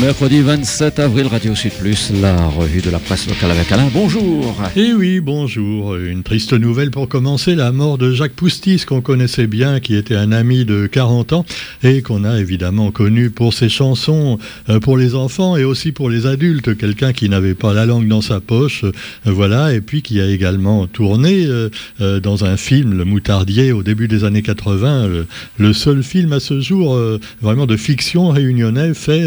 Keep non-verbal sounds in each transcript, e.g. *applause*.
Mercredi 27 avril, Radio Sud Plus, la revue de la presse locale avec Alain. Bonjour. Eh oui, bonjour. Une triste nouvelle pour commencer, la mort de Jacques Poustis, qu'on connaissait bien, qui était un ami de 40 ans et qu'on a évidemment connu pour ses chansons euh, pour les enfants et aussi pour les adultes. Quelqu'un qui n'avait pas la langue dans sa poche, euh, voilà, et puis qui a également tourné euh, dans un film, Le Moutardier, au début des années 80, le, seul film à ce jour vraiment de fiction réunionnais fait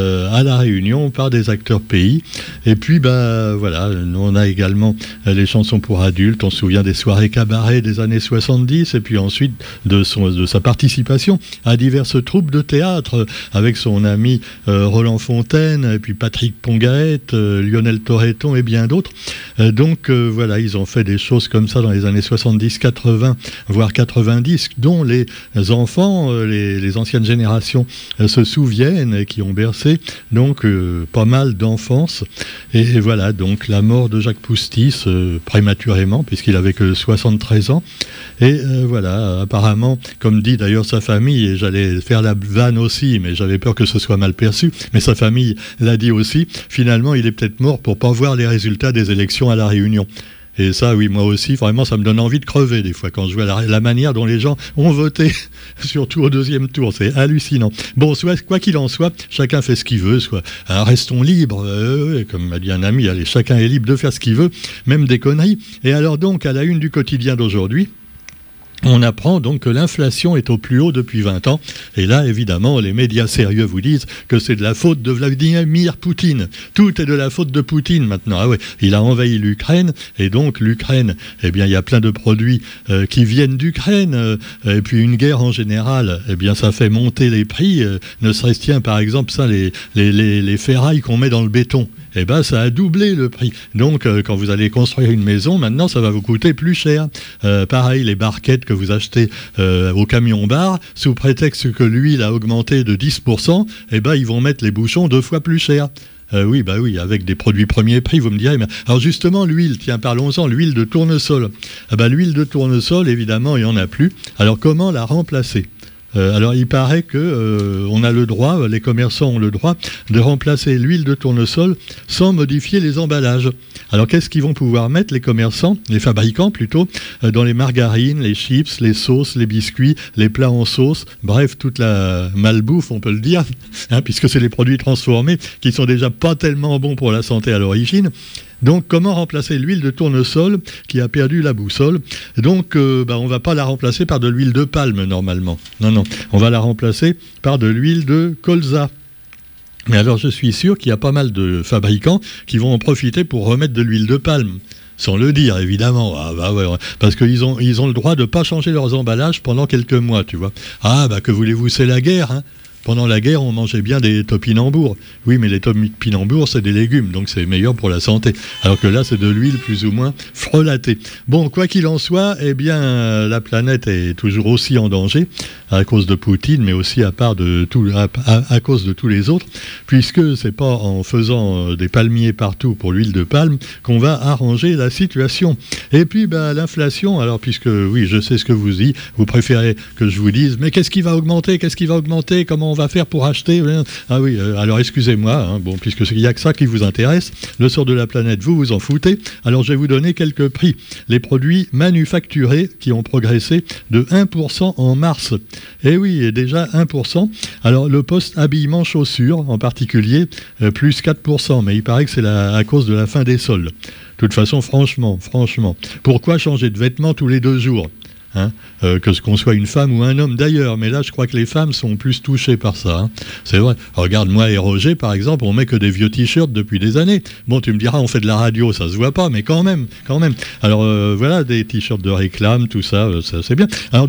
euh, à La Réunion par des acteurs pays. Et puis, ben, voilà, on a également euh, les chansons pour adultes. On se souvient des soirées cabaret des années 70 et puis ensuite de, son, de sa participation à diverses troupes de théâtre avec son ami euh, Roland Fontaine et puis Patrick Pongaët, Lionel Torreton et bien d'autres. donc voilà, ils ont fait des choses comme ça dans les années 70, 80, voire 90, dont les enfants, les, les anciennes générations se souviennent et qui ont bercé donc euh, pas mal d'enfance. Et, voilà, donc la mort de Jacques Poustis euh, prématurément, puisqu'il avait que 73 ans. Et euh, voilà, apparemment, comme dit d'ailleurs sa famille, et j'allais faire la vanne aussi, mais j'avais peur que ce soit mal perçu, mais sa famille l'a dit aussi, finalement il est peut-être mort pour pas voir les résultats des élections à la Réunion. Et ça, oui, moi aussi, vraiment, ça me donne envie de crever des fois quand je vois la, manière dont les gens ont voté, *laughs* surtout au deuxième tour. C'est hallucinant. Bon, soit, quoi qu'il en soit, chacun fait ce qu'il veut. Soit, restons libres. Euh, comme m'a dit un ami, allez, chacun est libre de faire ce qu'il veut, même des conneries. Et alors donc, à la une du quotidien d'aujourd'hui, on apprend donc que l'inflation est au plus haut depuis 20 ans. Et là, évidemment, les médias sérieux vous disent que c'est de la faute de Vladimir Poutine. Tout est de la faute de Poutine maintenant. Ah oui, il a envahi l'Ukraine. Et donc, l'Ukraine, eh bien, il y a plein de produits euh, qui viennent d'Ukraine. Euh, et puis, une guerre en général, eh bien, ça fait monter les prix. Euh, ne serait-ce tiens, par exemple, ça, les, les ferrailles qu'on met dans le béton eh ben, ça a doublé le prix. Donc, euh, quand vous allez construire une maison, maintenant, ça va vous coûter plus cher. Euh, pareil, les barquettes que vous achetez euh, au camion-bar, sous prétexte que l'huile a augmenté de 10%, eh ben, ils vont mettre les bouchons deux fois plus cher. oui, bah oui, avec des produits premier prix, vous me direz. Mais... Alors justement, l'huile, tiens, parlons-en, l'huile de tournesol. Ah bah, l'huile de tournesol, évidemment, il n'y en a plus. Alors comment la remplacer? Euh, alors il paraît que euh, on a le droit, les commerçants ont le droit de remplacer l'huile de tournesol sans modifier les emballages. Alors qu'est-ce qu'ils vont pouvoir mettre les commerçants, les fabricants plutôt, euh, dans les margarines, les chips, les sauces, les biscuits, les plats en sauce, bref toute la malbouffe on peut le dire, *laughs* hein, puisque c'est les produits transformés qui sont déjà pas tellement bons pour la santé à l'origine. Donc, comment remplacer l'huile de tournesol qui a perdu la boussole? Donc, euh, bah, on ne va pas la remplacer par de l'huile de palme normalement. Non, non. On va la remplacer par de l'huile de colza. Mais alors, je suis sûr qu'il y a pas mal de fabricants qui vont en profiter pour remettre de l'huile de palme sans le dire évidemment. Ah, bah parce qu'ils ont, ils ont le droit de ne pas changer leurs emballages pendant quelques mois, tu vois. Ah bah que voulez-vous, c'est la guerre. Hein pendant la guerre, on mangeait bien des topinambours. Oui, mais les topinambours, c'est des légumes, donc c'est meilleur pour la santé. Alors que là, c'est de l'huile plus ou moins frelatée. Bon, quoi qu'il en soit, eh bien, la planète est toujours aussi en danger à cause de Poutine, mais aussi à, part de tout, à, cause de tous les autres, puisque c'est pas en faisant euh, des palmiers partout pour l'huile de palme qu'on va arranger la situation. Et puis, ben, l'inflation, alors puisque, oui, je sais ce que vous dites, vous préférez que je vous dise, mais qu'est-ce qui va augmenter Qu'est-ce qui va augmenter Comment on va faire pour acheter Ah oui, euh, alors excusez-moi, hein, bon, puisque il n'y a que ça qui vous intéresse, le sort de la planète, vous vous en foutez, alors je vais vous donner quelques prix. Les produits manufacturés qui ont progressé de 1% en mars. Eh oui, déjà 1%. Alors le poste habillement chaussures en particulier, euh, plus 4%, mais il paraît que c'est à cause de la fin des soldes. De toute façon, franchement, franchement, pourquoi changer de vêtements tous les deux jours? Hein, euh, que ce qu'on soit une femme ou un homme d'ailleurs. Mais là, je crois que les femmes sont plus touchées par ça. Hein. C'est vrai. Regarde, moi et Roger, par exemple, on met que des vieux t-shirts depuis des années. Bon, tu me diras, on fait de la radio, ça se voit pas, mais quand même, quand même. Alors euh, voilà, des t-shirts de réclame, tout ça, euh, c'est bien. *laughs*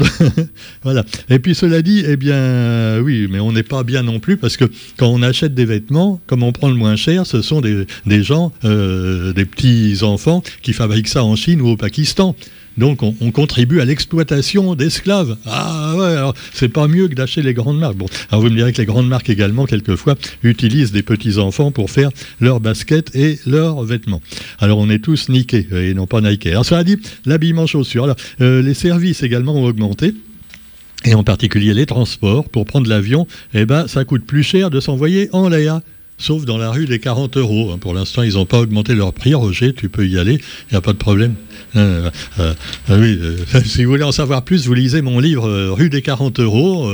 Voilà. Et puis cela dit, eh bien, oui, mais on n'est pas bien non plus parce que quand on achète des vêtements, comme on prend le moins cher, ce sont des, des gens, des petits enfants qui fabriquent ça en Chine ou au Pakistan. Donc on, contribue à l'exploitation d'esclaves. Ah ouais, alors c'est pas mieux que d'acheter les grandes marques. Bon, alors vous me direz que les grandes marques également, quelquefois, utilisent des petits enfants pour faire leurs baskets et leurs vêtements. Alors on est tous niqués et non pas Nike. Alors ça a dit l'habillement chaussures. Alors euh, les services également ont augmenté. et en particulier les transports, pour prendre l'avion, eh ben, ça coûte plus cher de s'envoyer en l'air sauf dans la rue des 40 euros. Pour l'instant, ils n'ont pas augmenté leur prix. Roger, tu peux y aller, il n'y a pas de problème. Euh, euh, euh, oui, *laughs* si vous voulez en savoir plus, vous lisez mon livre Rue des 40 euros,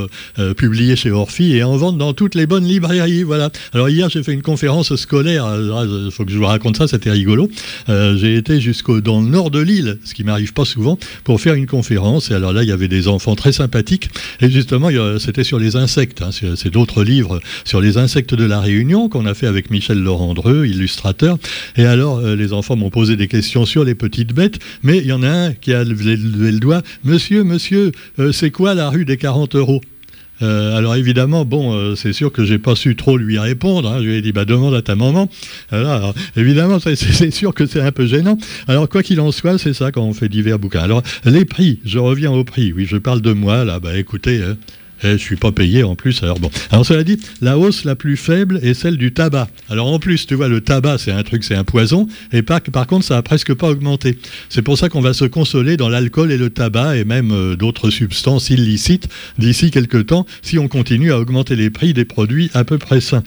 publié chez Orphy et en vente dans toutes les bonnes librairies. Voilà. Alors hier, j'ai fait une conférence scolaire. Il faut que je vous raconte ça, c'était rigolo. j'ai été jusqu'au dans le nord de l'île, ce qui m'arrive pas souvent, pour faire une conférence. Et alors là, il y avait des enfants très sympathiques. Et justement, c'était sur les insectes. Hein. C'est d'autres livres sur les insectes de la Réunion qu'on a fait avec Michel Laurent-Dreux, illustrateur. Et alors, les enfants m'ont posé des questions sur les petites bêtes mais il y en a un qui a levé, le doigt. Monsieur, monsieur, euh, c'est quoi la rue des 40 euros? Euh, alors évidemment, bon, euh, c'est sûr que j'ai pas su trop lui répondre. Hein. Je lui ai dit, bah demande à ta maman. Alors, évidemment, c'est sûr que c'est un peu gênant. Alors quoi qu'il en soit, c'est ça quand on fait divers bouquins. Alors les prix, je reviens aux prix. Oui, je parle de moi là. Bah écoutez. Hein, et je suis pas payé en plus. Alors bon. Alors cela dit, la hausse la plus faible est celle du tabac. Alors en plus, tu vois, le tabac, c'est un truc, c'est un poison. Et par, par contre, ça a presque pas augmenté. C'est pour ça qu'on va se consoler dans l'alcool et le tabac et même euh, d'autres substances illicites d'ici quelques temps si on continue à augmenter les prix des produits à peu près sains.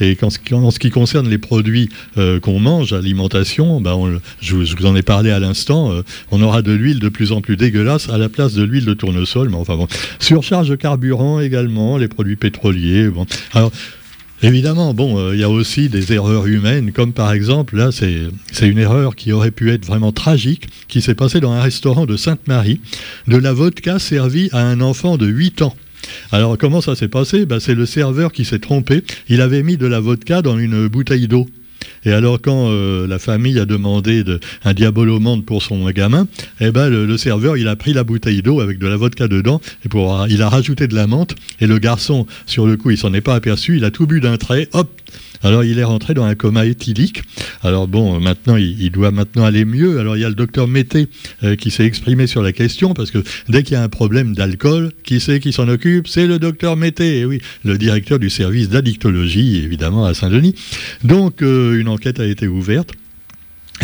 Et en ce qui concerne les produits euh, qu'on mange, alimentation, ben je, vous en ai parlé à l'instant, euh, on aura de l'huile de plus en plus dégueulasse à la place de l'huile de tournesol. Mais enfin bon, surcharge de carburant également, les produits pétroliers. Bon. Alors, Évidemment, bon, euh, il y a aussi des erreurs humaines, comme par exemple, là, c'est une erreur qui aurait pu être vraiment tragique, qui s'est passée dans un restaurant de Sainte-Marie, de la vodka servie à un enfant de 8 ans. Alors comment ça s'est passé? Ben, C'est le serveur qui s'est trompé. Il avait mis de la vodka dans une bouteille d'eau. Et alors, quand euh, la famille a demandé de, un diabolomande pour son gamin, eh ben, le, serveur, il a pris la bouteille d'eau avec de la vodka dedans, et pour, il a rajouté de la menthe, et le garçon, sur le coup, il s'en est pas aperçu, il a tout bu d'un trait, hop, alors il est rentré dans un coma éthylique. Alors bon, maintenant il, doit maintenant aller mieux. Alors il y a le docteur Mété euh, qui s'est exprimé sur la question parce que dès qu'il y a un problème d'alcool, qui c'est qui s'en occupe? C'est le docteur Mété, oui, le directeur du service d'addictologie évidemment à Saint-Denis. Donc euh, une enquête a été ouverte.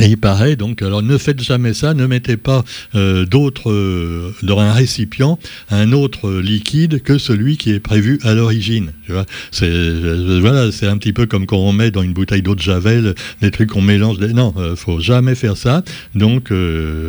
Et il paraît donc, alors ne faites jamais ça, ne mettez pas euh, d'autres euh, dans un récipient un autre liquide que celui qui est prévu à l'origine. c'est euh, voilà, c'est un petit peu comme quand on met dans une bouteille d'eau de javel des trucs qu'on mélange. Non, faut jamais faire ça. Donc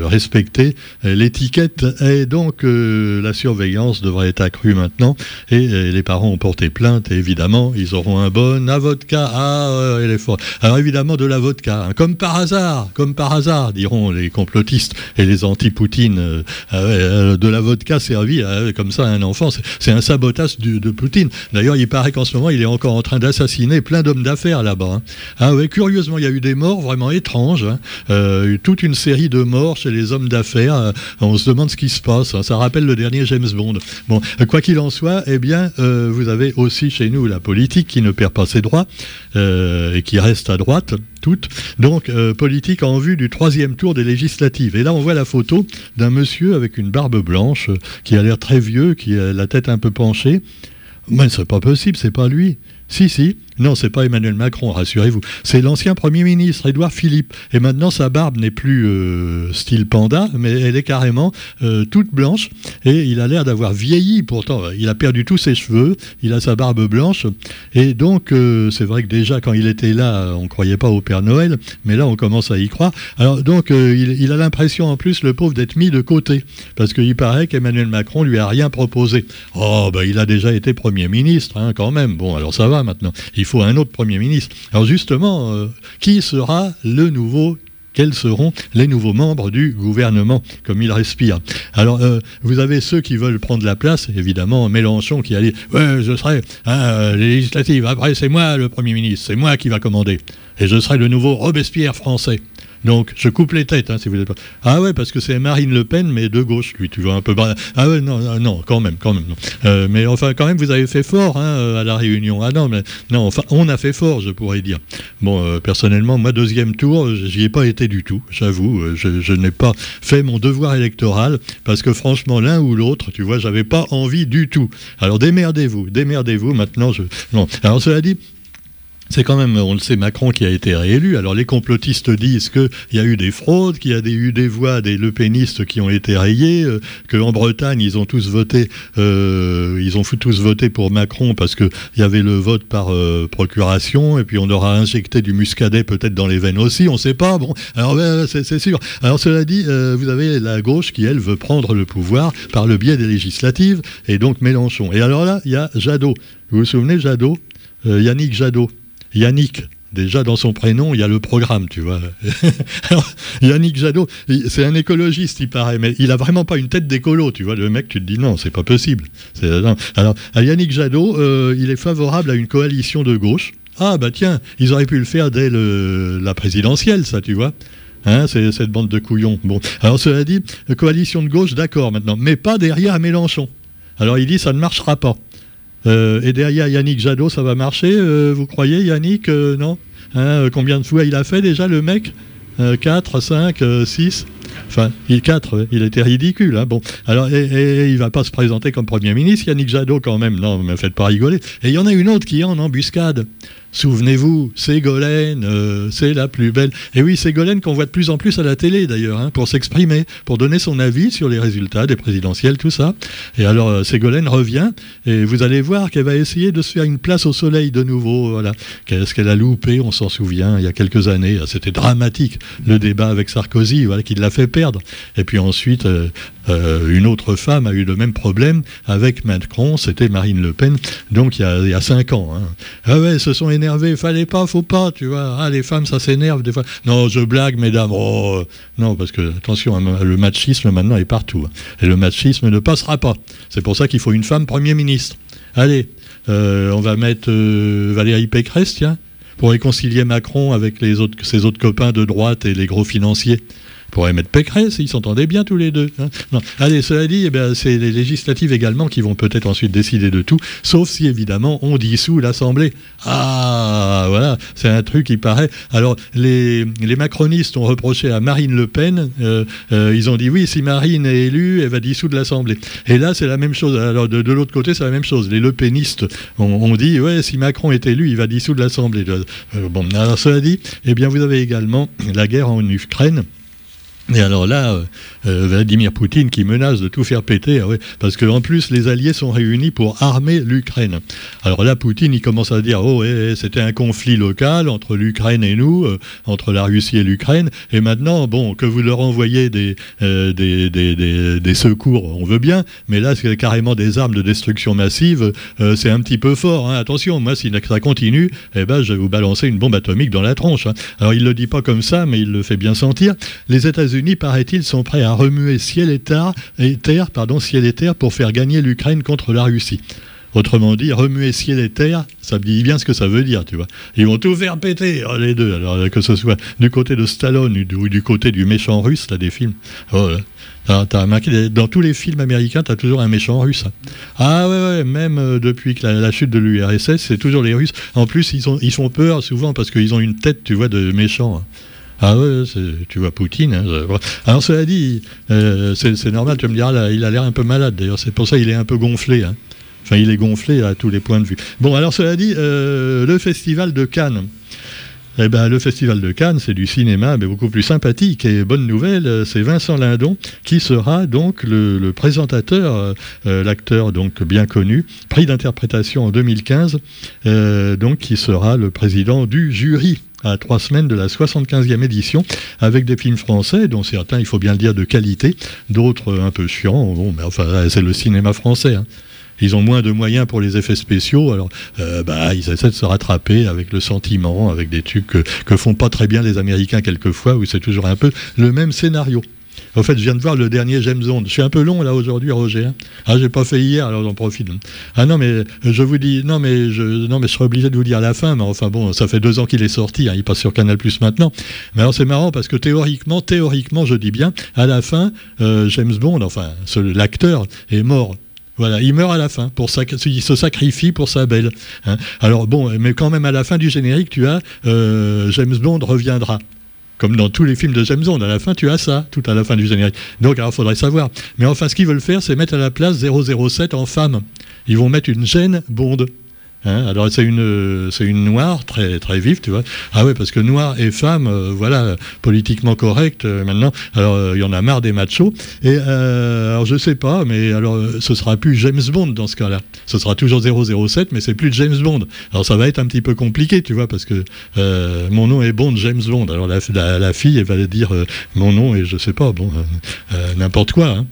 respectez l'étiquette et donc la surveillance devrait être accrue maintenant. Et, les parents ont porté plainte et évidemment ils auront un bon à vodka. Ah, est forte. Alors évidemment de la vodka, hein, comme par hasard comme par hasard, diront les complotistes et les anti-Poutine, euh, euh, de la vodka servie comme ça à un enfant. C'est un sabotage de Poutine. D'ailleurs, il paraît qu'en ce moment, il est encore en train d'assassiner plein d'hommes d'affaires là-bas. Hein. Ah curieusement, il y a eu des morts vraiment étranges. Hein. Euh, toute une série de morts chez les hommes d'affaires. on se demande ce qui se passe. Hein. Ça rappelle le dernier James Bond. Bon, quoi qu'il en soit, eh bien, vous avez aussi chez nous la politique qui ne perd pas ses droits et qui reste à droite toutes. Donc, euh, en vue du troisième tour des législatives. Et là, on voit la photo d'un monsieur avec une barbe blanche, qui a l'air très vieux, qui a la tête un peu penchée. Mais c'est pas possible, c'est pas lui. Si, si. Non, c'est pas Emmanuel Macron, rassurez-vous. C'est l'ancien Premier ministre, Édouard Philippe. Et maintenant, sa barbe n'est plus euh, style panda, mais elle est carrément euh, toute blanche. Et il a l'air d'avoir vieilli. Pourtant, il a perdu tous ses cheveux. Il a sa barbe blanche. Et donc, euh, c'est vrai que déjà, quand il était là, on ne croyait pas au Père Noël. Mais là, on commence à y croire. Alors, donc, il, a l'impression, en plus, le pauvre, d'être mis de côté. Parce qu'il paraît qu'Emmanuel Macron lui a rien proposé. Oh, ben, il a déjà été Premier ministre, hein, quand même. Bon, alors ça va maintenant faut un autre Premier ministre. Alors justement, euh, qui sera le nouveau quels seront les nouveaux membres du gouvernement, comme il respire? Alors, euh, vous avez ceux qui veulent prendre la place, évidemment, Mélenchon qui a dit je serai hein, euh, législative, après c'est moi le Premier ministre, c'est moi qui va commander, et je serai le nouveau Robespierre français. Donc, je coupe les têtes, hein, si vous n'êtes pas. Ah ouais, parce que c'est Marine Le Pen, mais de gauche, lui, tu vois, un peu. Ah ouais, non, non, quand même, quand même. Euh, mais enfin, quand même, vous avez fait fort hein, euh, à la Réunion. Ah non, mais non, enfin, on a fait fort, je pourrais dire. Bon, euh, personnellement, moi, deuxième tour, j'y ai pas été du tout, j'avoue. Je, n'ai pas fait mon devoir électoral, parce que franchement, l'un ou l'autre, tu vois, j'avais pas envie du tout. Alors, démerdez-vous, démerdez-vous. Maintenant, je. Non. Alors, cela dit, c'est quand même, on le sait, Macron qui a été réélu. Alors les complotistes disent qu'il y a eu des fraudes, qu'il y a eu des voix des lepénistes qui ont été rayées, euh, qu'en Bretagne ils ont tous voté, euh, ils ont tous voté pour Macron parce qu'il y avait le vote par euh, procuration et puis on aura injecté du muscadet peut-être dans les veines aussi, on ne sait pas. Bon, alors c'est sûr. Alors cela dit, vous avez la gauche qui elle veut prendre le pouvoir par le biais des législatives et donc Mélenchon. Et alors là, il y a Jadot. Vous vous souvenez Jadot? Yannick Jadot Yannick, déjà dans son prénom, il y a le programme, tu vois. *laughs* Yannick Jadot, c'est un écologiste, il paraît, mais il a vraiment pas une tête d'écolo, tu vois. Le mec, tu te dis non, c'est pas possible. Alors, Yannick Jadot, euh, il est favorable à une coalition de gauche. Ah bah tiens, ils auraient pu le faire dès la présidentielle, ça, tu vois. Hein, c'est cette bande de couillons. Bon, alors cela dit, coalition de gauche, d'accord maintenant, mais pas derrière Mélenchon. Alors il dit ça ne marchera pas. Euh, et derrière Yannick Jadot, ça va marcher, euh, vous croyez, Yannick euh, Non? Hein, Combien de fois il a fait déjà, le mec? 4, 5, 6 Enfin, il 4, il était ridicule. Hein, bon, alors, et, et, il va pas se présenter comme Premier ministre, Yannick Jadot quand même, non, ne me faites pas rigoler. Et il y en a une autre qui est en embuscade. Souvenez-vous, Ségolène, euh, c'est la plus belle. Et oui, Ségolène qu'on voit de plus en plus à la télé d'ailleurs, hein, pour s'exprimer, pour donner son avis sur les résultats des présidentielles, tout ça. Et alors euh, Ségolène revient et vous allez voir qu'elle va essayer de se faire une place au soleil de nouveau. Voilà. Qu'est-ce qu'elle a loupé? On s'en souvient. Il y a quelques années, c'était dramatique le débat avec Sarkozy, voilà, qui l'a fait perdre. Et puis ensuite, euh, euh, une autre femme a eu le même problème avec Macron, c'était Marine Le Pen, donc il y a, cinq ans. Hein. Ah ouais, se sont énervés, fallait pas, faut pas, tu vois. Ah, les femmes, ça s'énerve des fois. Non, je blague, mesdames. Oh, non, parce que, attention, hein, le machisme maintenant est partout. Hein. Et le machisme ne passera pas. C'est pour ça qu'il faut une femme Premier ministre. Allez, euh, on va mettre Valérie Pécresse, tiens, pour réconcilier Macron avec ses autres copains de droite et les gros financiers pourrait mettre Pécresse, ils s'entendaient bien tous les deux. Hein. non. Allez, cela dit, eh c'est les législatives également qui vont peut-être ensuite décider de tout, sauf si évidemment on dissout l'Assemblée. Ah, voilà, c'est un truc qui paraît. Alors, les, macronistes ont reproché à Marine Le Pen, euh, euh, ils ont dit oui, si Marine est élue, elle va dissoudre l'Assemblée. Et là, c'est la même chose. Alors, de, l'autre côté, c'est la même chose. Les Le Penistes ont, dit ouais, si Macron est élu, il va dissoudre l'Assemblée. Euh, bon, alors, cela dit, eh bien, vous avez également la guerre en Ukraine. Et alors là, euh, euh, Vladimir Poutine qui menace de tout faire péter, ah parce qu'en plus les Alliés sont réunis pour armer l'Ukraine. Alors là, Poutine il commence à dire oh c'était un conflit local entre l'Ukraine et nous, euh, entre la Russie et l'Ukraine, et maintenant bon que vous leur envoyez des, des, des, des, secours, on veut bien, mais là c'est carrément des armes de destruction massive, c'est un petit peu fort. Hein. Attention, moi si ça continue, eh ben je vais vous balancer une bombe atomique dans la tronche. Hein. Alors il le dit pas comme ça, mais il le fait bien sentir. Les États États-Unis, paraît-il, sont prêts à remuer ciel et terre, pardon, ciel et terre pour faire gagner l'Ukraine contre la Russie. Autrement dit, remuer ciel et terre, ça me dit bien ce que ça veut dire, tu vois. Ils vont tout faire péter, oh, les deux. Alors, que ce soit du côté de Stallone ou du, côté du méchant russe, t'as des films. Oh, dans tous les films américains, tu as toujours un méchant russe. Hein. Ah ouais, même euh, depuis que la, chute de l'URSS, c'est toujours les Russes. En plus, ils, ont, ils font peur souvent parce qu'ils ont une tête, tu vois, de méchant. Hein. Ah ouais, tu vois Poutine. Hein, Alors cela dit, euh, c'est normal, tu me diras, il a l'air un peu malade d'ailleurs, c'est pour ça qu'il est un peu gonflé. Hein. Enfin, il est gonflé à tous les points de vue. Bon, alors cela dit, euh, le festival de Cannes. Eh ben, le Festival de Cannes, c'est du cinéma, mais beaucoup plus sympathique. Et bonne nouvelle, c'est Vincent Lindon qui sera donc le, présentateur, euh, l'acteur donc bien connu, prix d'interprétation en 2015, donc qui sera le président du jury à trois semaines de la 75e édition, avec des films français, dont certains, il faut bien le dire, de qualité, d'autres un peu chiants. Bon, mais enfin, c'est le cinéma français. Hein. Ils ont moins de moyens pour les effets spéciaux, alors euh, bah, ils essaient de se rattraper avec le sentiment, avec des trucs que, que font pas très bien les Américains quelquefois, où c'est toujours un peu le même scénario. En fait, je viens de voir le dernier James Bond. Je suis un peu long là aujourd'hui, Roger. Hein. Ah, j'ai pas fait hier, alors j'en profite. Ah non, mais je vous dis, non, mais je, non, obligé de vous dire la fin. Mais enfin bon, ça fait deux ans qu'il est sorti. Hein. il passe sur Canal Plus maintenant. Mais alors c'est marrant parce que théoriquement, théoriquement, je dis bien, à la fin, euh, James Bond, enfin l'acteur est mort. Voilà, il meurt à la fin, pour il se sacrifie pour sa belle. Hein. Alors bon, mais quand même à la fin du générique, tu as euh, James Bond reviendra comme dans tous les films de James Bond, à la fin, tu as ça, tout à la fin du générique. Donc, alors, il faudrait savoir. Mais enfin, ce qu'ils veulent faire, c'est mettre à la place 007 en femme. Ils vont mettre une gêne Bond. Hein. Alors c'est une c'est une noire très très vive, tu vois. Ah ouais, parce que noir et femme, euh, voilà, politiquement correct euh, maintenant. Alors euh, il y en a marre des machos. Et alors je sais pas, mais alors ce sera plus James Bond dans ce cas-là. Ce sera toujours 007, mais c'est plus James Bond. Alors ça va être un petit peu compliqué, tu vois, parce que mon nom est Bond, James Bond. Alors la, la, fille, elle va dire mon nom et je sais pas, bon, n'importe quoi. Hein.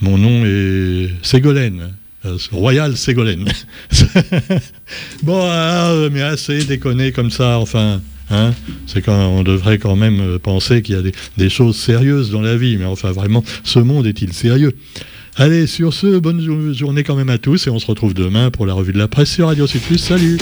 Mon nom est Ségolène. Euh, Royal Ségolène. *laughs* bon, ah, mais assez déconner comme ça, enfin. Hein c'est quand on devrait quand même euh, penser qu'il y a des, choses sérieuses dans la vie, mais enfin vraiment, ce monde est-il sérieux? Allez, sur ce, bonne journée quand même à tous et on se retrouve demain pour la revue de la presse sur Radio Plus. Salut